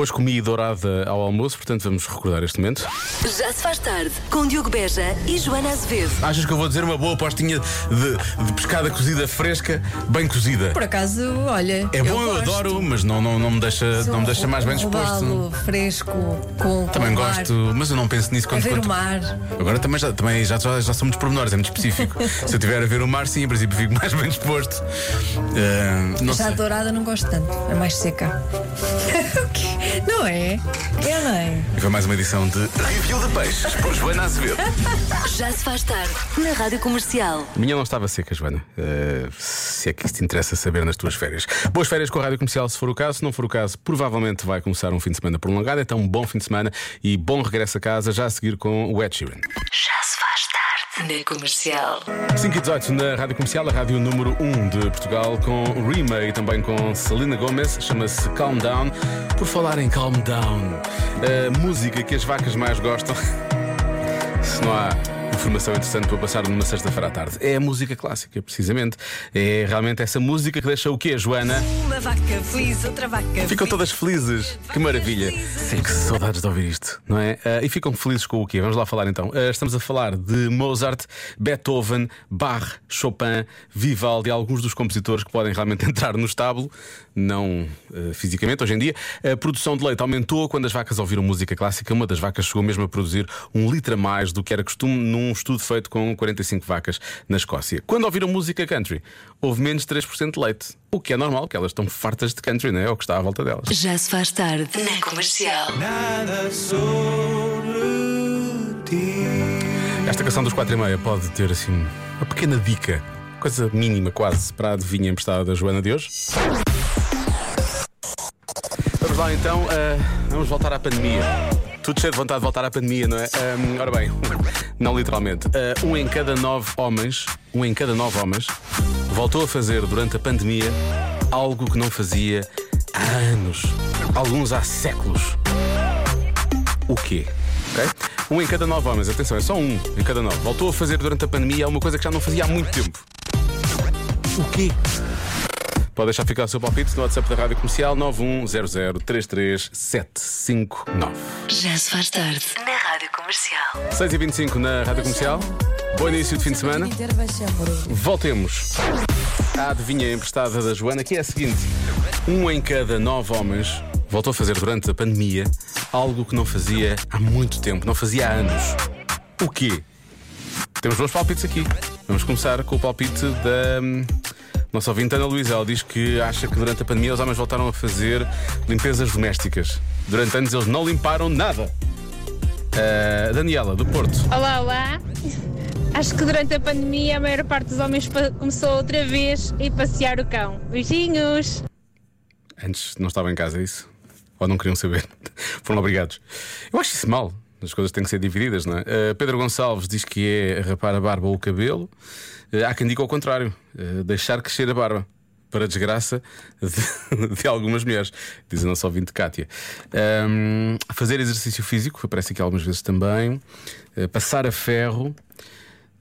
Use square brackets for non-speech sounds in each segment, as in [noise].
Hoje comi dourada ao almoço, portanto vamos recordar este momento. Já se faz tarde com Diogo Beja e Joana Azevedo. Achas que eu vou dizer uma boa postinha de, de pescada cozida fresca, bem cozida? Por acaso, olha. É bom, eu, gosto. adoro, mas não, não, não, me deixa, não me deixa mais bem disposto. Fresco, com. Também com o mar, gosto, mas eu não penso nisso A quando. ver quando- o mar. Agora também já, também já, já, já são muitos pormenores, é muito específico. [laughs] Se eu estiver a ver o mar, sim, em princípio fico mais bem disposto. Não Já sei. a dourada não gosto tanto, é mais seca. [laughs] O quê? Não é? Ou não é? E foi mais uma edição de Review de Peixes por Joana Azevedo. Já se faz tarde na Rádio Comercial. Minha não estava seca, Joana. Eh, se é que isso te interessa saber nas tuas férias. Boas férias com a Rádio Comercial, se for o caso. Se não for o caso, provavelmente vai começar um fim de semana prolongado. Então, um bom fim de semana e bom regresso a casa, já a seguir com o Ed Sheeran. Já na Comercial. 5 e 18 na Rádio Comercial, a rádio número 1 de Portugal, com Rima e também com Selena Gomez, chama-se Calm Down. Por falar em Calm Down, a música que as vacas mais gostam, [laughs] se não há informação interessante para passar numa sexta-feira à tarde, é a música clássica, precisamente. É realmente essa música que deixa o quê, Joana? Uma vaca feliz, outra vaca Ficam todas felizes. Que maravilha. Que saudades de ouvir isto, não é? Ah, e ficam felizes com o quê? Vamos lá falar então. Ah, estamos a falar de Mozart, Beethoven, Bach, Chopin, Vivaldi, alguns dos compositores que podem realmente [laughs] entrar no estábulo, não ah, fisicamente hoje em dia. A produção de leite aumentou quando as vacas ouviram música clássica. Uma das vacas chegou mesmo a produzir um litro a mais do que era costume num estudo feito com 45 vacas na Escócia. Quando ouviram música country, houve menos de 3% de leite. O que é normal, porque elas estão fartas de country, não é? É o que está à volta delas. Já se faz tarde na Comercial. Esta canção dos 4 e meia pode ter assim uma pequena dica, coisa mínima quase, para a adivinha emprestada da Joana de hoje. Vamos lá então, ah, vamos voltar à pandemia. Tudo cheio de vontade de voltar à pandemia, não é? Ahm, ora bem, [laughs] não literalmente. Ah, um em cada nove homens, um em cada nove homens, voltou a fazer durante a pandemia algo que não fazia há anos, alguns há séculos. O quê? Ok? Um em cada nove homens, atenção, é só um em cada nove. Voltou a fazer durante a pandemia uma coisa que já não fazia há muito tempo. O quê? Pode deixar ficar o seu palpite no WhatsApp da Rádio Comercial 910033759. Já se faz tarde na Rádio Comercial. 6h25 na Rádio Comercial. Bom início de fim de semana. Voltemos à adivinha emprestada da Joana, que é a seguinte: um em cada nove homens voltou a fazer durante a pandemia algo que não fazia há muito tempo, não fazia há anos. O quê? Temos dois palpites aqui. Vamos começar com o palpite da hum, nossa ouvinte Ana Luísa. Ela diz que acha que durante a pandemia os homens voltaram a fazer limpezas domésticas. Durante anos eles não limparam nada. Ah, Daniela, do Porto. Olá, olá. Acho que durante a pandemia a maior parte dos homens começou outra vez a ir passear o cão. Beijinhos! Antes não estavam em casa, é isso? Ou não queriam saber? [laughs] Foram obrigados. Eu acho isso mal. As coisas têm que ser divididas, não é? Uh, Pedro Gonçalves diz que é rapar a barba ou o cabelo. Uh, há quem diga ao contrário: uh, deixar crescer a barba. Para a desgraça de, [laughs] de algumas mulheres, diz a nossa ouvinte Kátia. Um, fazer exercício físico, aparece aqui algumas vezes também. Passar a ferro.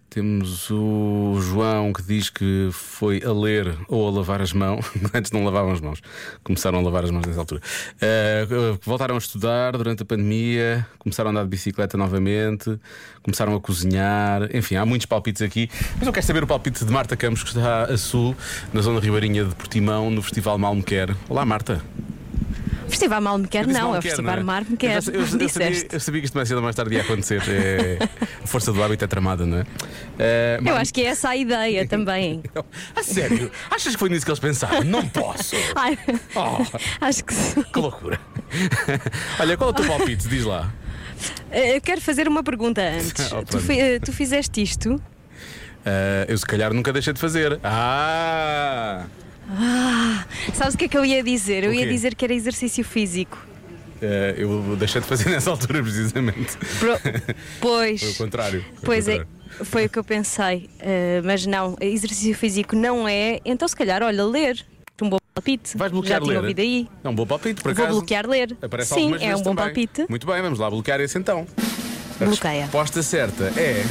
Temos o João que diz que foi a ler ou a lavar as mãos. [laughs] Antes não lavavam as mãos. Começaram a lavar as mãos nessa altura. Uh, voltaram a estudar durante a pandemia, começaram a andar de bicicleta novamente, começaram a cozinhar. Enfim, há muitos palpites aqui. Mas eu quero saber o palpite de Marta Campos, que está a sul, na zona ribeirinha de Portimão, no Festival Malmequer. Olá, Marta. Festival Mal me quer, não, é o Festival é? Mar me quer. Eu, eu- eu sabia, eu sabia que isto mais cedo ou mais tarde ia acontecer. É, a força do hábito é tramada, não é? Uh, Eu acho que é essa a ideia também. [laughs] A sério? Achas que foi nisso que eles pensaram? Não posso! [laughs] Ai, Oh, acho que sim. que loucura! [laughs] Olha, qual é o teu palpite? Diz lá. Eh, Eu quero fazer uma pergunta antes. Oh, tu, eh, tu fizeste isto? Uh, eu se calhar nunca deixei de fazer. Ah! Sabes o que é que eu ia dizer? Eu ia dizer que era exercício físico. Uh, eu deixei de fazer [laughs] nessa altura, precisamente. Pro- [laughs] Pois. Foi o contrário. Foi o Pois é, contrário. foi o que eu pensei. Eh, mas não, exercício físico não é. Então, se calhar, olha, ler. Um bom palpite. Vais bloquear Já ler? ouvido aí. É um bom palpite, por Vou acaso. bloquear ler. Aparece Sim, é um bom também. palpite. Muito bem, vamos lá bloquear esse então. A Bloqueia. resposta certa é.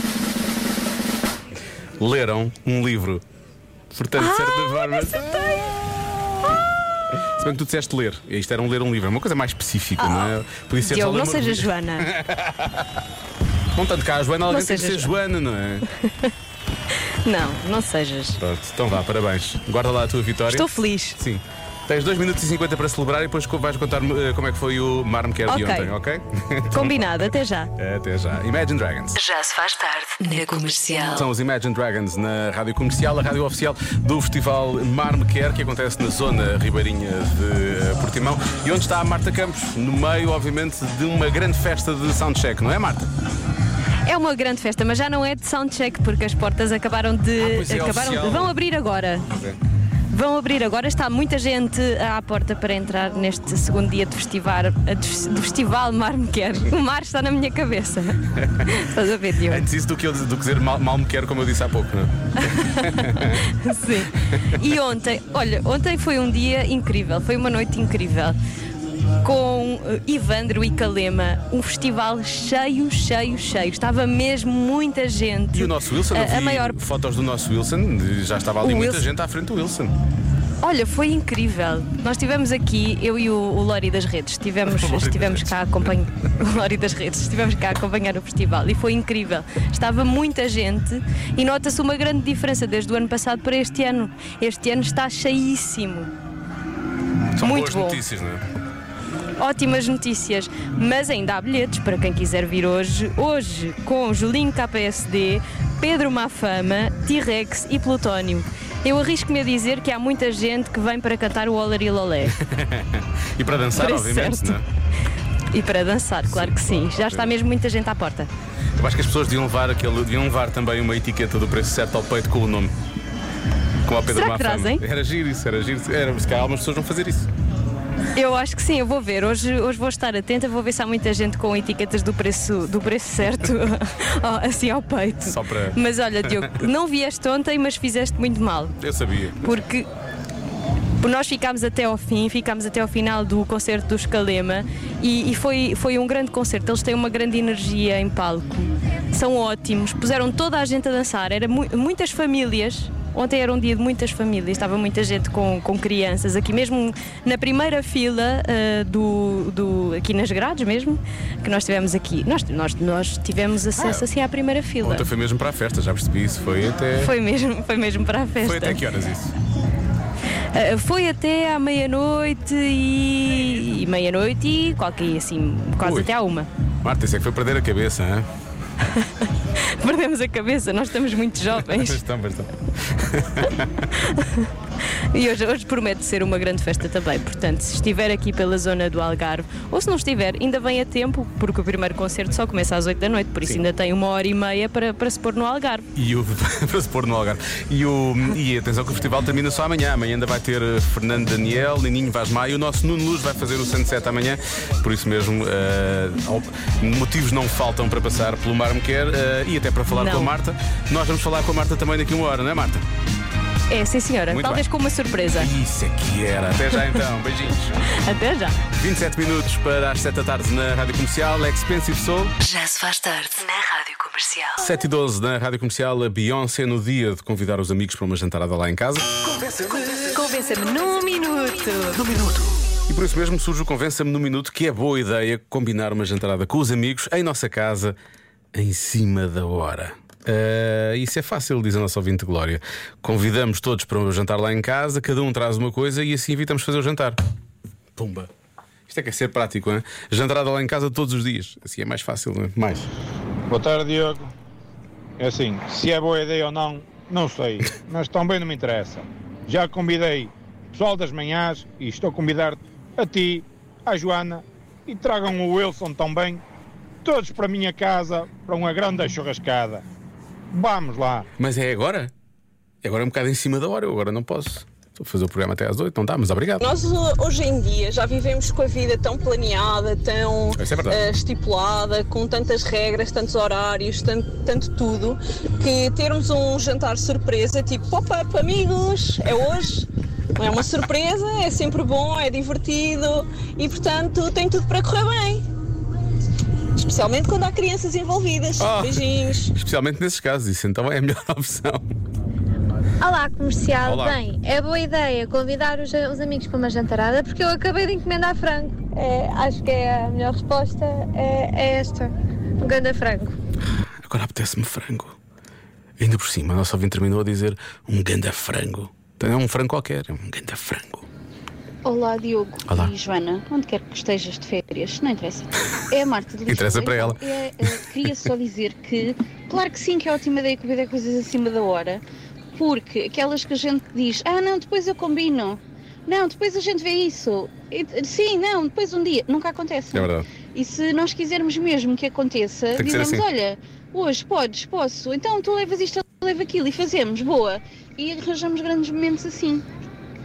Leram um livro. Portanto, de certa forma. Se bem que tu disseste ler, isto era um ler um livro, é uma coisa mais específica, não é? Podia ser Diogo, não seja. Joana. [laughs] Não tanto cá, a Joana, alguém Não tem que ser Joana, não é? [laughs] Não, não sejas. Pronto, então vá, parabéns. Guarda lá a tua vitória. Estou feliz. Sim. Tens 2 minutos e 50 para celebrar e depois vais contar-me eh, como é que foi o Mar Me Quer de Ok. ontem, ok? [laughs] Combinado, até já. [laughs] Até já. Imagine Dragons. Já se faz tarde na comercial. São os Imagine Dragons na Rádio Comercial, a rádio oficial do Festival Mar Me Quer, que acontece na zona ribeirinha de eh, Portimão. E onde está a Marta Campos? No meio, obviamente, de uma grande festa de soundcheck, não é, Marta? É uma grande festa, mas já não é de soundcheck, porque as portas acabaram de. Ah, pois é, acabaram oficial. vão abrir agora. Vão abrir agora, está muita gente à porta para entrar neste segundo dia de festival, do Festival Mar Me Quer. O mar está na minha cabeça. [laughs] Estás a ver, Diogo? Antes isso do que, eu- do que dizer mal, mal me quer, como eu disse há pouco, não é? [laughs] Sim. E ontem, olha, ontem foi um dia incrível, foi uma noite incrível. Com eh, Ivandro e Calema, um festival cheio, cheio, cheio. Estava mesmo muita gente. E o nosso Wilson, a, a maior fotos do nosso Wilson, já estava ali O muita Wilson. gente à frente do Wilson. Olha, foi incrível. Nós estivemos aqui, eu e o, o Lori das Redes, [laughs] estivemos, estivemos cá a acompanhar [laughs] o Lori das Redes, estivemos cá a acompanhar o festival e foi incrível. Estava muita gente e nota-se uma grande diferença desde o ano passado para este ano. Este ano está cheíssimo. São Muito boas bom. notícias, não é? Ótimas notícias, mas ainda há bilhetes para quem quiser vir hoje. Hoje com Julinho KPSD, Pedro Mafama, T-Rex e Plutónio. Eu arrisco-me a dizer que há muita gente que vem para cantar o Olari Lolé. [laughs] E para dançar, Parece obviamente, certo. não é? E para dançar, claro que sim. Já está mesmo muita gente à porta. Eu acho que as pessoas deviam levar, aquele, deviam levar também uma etiqueta do preço certo ao peito com o nome. Como ao Pedro Será que Mafama. trazem? Era giro isso, era giro. Era, se calhar algumas pessoas vão fazer isso. Eu acho que sim, eu vou ver. Hoje, hoje vou estar atenta, vou ver se há muita gente com etiquetas do preço, do preço certo [laughs] assim ao peito. Só para- Mas olha, Diogo, [laughs] não vieste ontem, mas fizeste muito mal. Eu sabia. porque por nós ficámos até ao fim, ficámos até ao final do concerto do Escalema e, e foi, foi um grande concerto. Eles têm uma grande energia em palco, são ótimos, puseram toda a gente a dançar, era mu- muitas famílias. Ontem era um dia de muitas famílias, estava muita gente com, com crianças aqui mesmo na primeira fila ah, do, do aqui nas grades mesmo que nós tivemos aqui. Nós, nós, nós tivemos acesso assim à primeira fila. Ontem foi mesmo para a festa, já percebi isso. Foi até. Foi mesmo, foi mesmo para a festa. Foi até que horas isso? Uh, foi até à meia-noite e, e meia-noite e qualquer assim, quase Ui. até à uma. Marta, isso é que foi perder a cabeça, hein? Perdemos a cabeça, nós estamos muito jovens Bastante, bastante. [laughs] e hoje, hoje promete ser uma grande festa também. Portanto, se estiver aqui pela zona do Algarve, ou se não estiver, ainda vem a tempo, porque o primeiro concerto só começa às 8 da noite, por isso Sim. ainda tem uma hora e meia para, para se pôr no Algarve. E o, [laughs] para se pôr no Algarve. E, o, e atenção que o festival termina só amanhã. Amanhã ainda vai ter eh, Fernando Daniel, Nininho Vaz Maia. O nosso Nuno Luz vai fazer o Sunset amanhã. Por isso mesmo, ao- motivos não faltam para passar pelo Mar Me Quer eh, e até para falar Não. com a Marta. Nós vamos falar com a Marta também daqui a uma hora, não é, Marta? É, sim senhora, Muito talvez bem. com uma surpresa. Isso é que era. Até já então. [laughs] Beijinhos. Até já. 27 minutos para as 7 da tarde na Rádio Comercial. Expensive Soul. Já se faz tarde na Rádio Comercial. 7 e 12 na Rádio Comercial. A Beyoncé no dia de convidar os amigos para uma jantarada lá em casa. Convença-me num minuto. E por isso mesmo surge o Convença-me no Minuto que é boa ideia combinar uma jantarada com os amigos em nossa casa em cima da hora. Ah, isso é fácil, diz a nossa ouvinte Glória. Convidamos todos para um jantar lá em casa, cada um traz uma coisa e assim evitamos fazer o jantar. Pumba. Isto é que é ser prático, hein? Jantarada lá em casa todos os dias. Assim é mais fácil, não é? Mais. Boa tarde, Diogo. É assim, se é boa ideia ou não, não sei, [laughs] mas também não me interessa. Já convidei o pessoal das manhãs e estou a convidar a ti, a Joana e tragam o Wilson também, todos para a minha casa, para uma grande churrascada. Vamos lá. Mas é agora? É agora um bocado em cima da hora, eu agora não posso. Estou a fazer o programa até às 8, não dá, mas obrigado. Nós uh, hoje em dia já vivemos com a vida tão planeada, tão é uh, estipulada, com tantas regras, tantos horários, tanto, tanto tudo, que termos um jantar surpresa, tipo pop-up, amigos, é hoje. É uma surpresa, é sempre bom, é divertido e, portanto, tem tudo para correr bem. Especialmente quando há crianças envolvidas. Oh. Beijinhos. Especialmente nesses casos, isso então é a melhor [laughs] opção. Olá, comercial. Olá. Bem, é boa ideia convidar os, os amigos para uma jantarada porque eu acabei de encomendar frango. É, acho que é a melhor resposta é, é esta: um ganda frango. Agora apetece-me frango. Ainda por cima, a nossa ouvinte terminou a dizer um ganda frango. Então é um frango qualquer, é um ganda frango. Olá, Diogo Olá. e Joana, onde quer que estejas de férias, não interessa. É a Marta de Lisboa. [laughs] Interessa para ela. É, é, queria só dizer que, claro que sim, que é ótima ideia convidar coisas acima da hora, porque aquelas que a gente diz, ah, não, depois eu combino, não, depois a gente vê isso, E, sim, não, depois um dia, nunca acontece. É verdade. E se nós quisermos mesmo que aconteça, que dizemos, assim. olha, hoje podes, posso, então tu levas isto, eu levo aquilo e fazemos, boa. E arranjamos grandes momentos assim,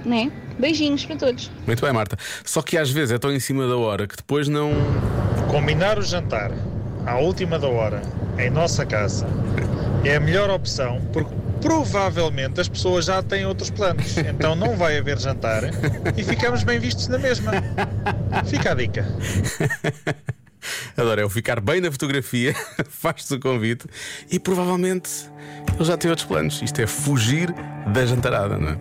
né? Beijinhos para todos. Muito bem, Marta. Só que às vezes é tão em cima da hora que depois não. Combinar o jantar à última da hora em nossa casa é a melhor opção porque provavelmente as pessoas já têm outros planos. [laughs] Então não vai haver jantar e ficamos bem vistos na mesma. Fica a dica. Adoro, é o ficar bem na fotografia, [laughs] faz-te o convite e provavelmente ele já tem outros planos. Isto é fugir da jantarada, não é?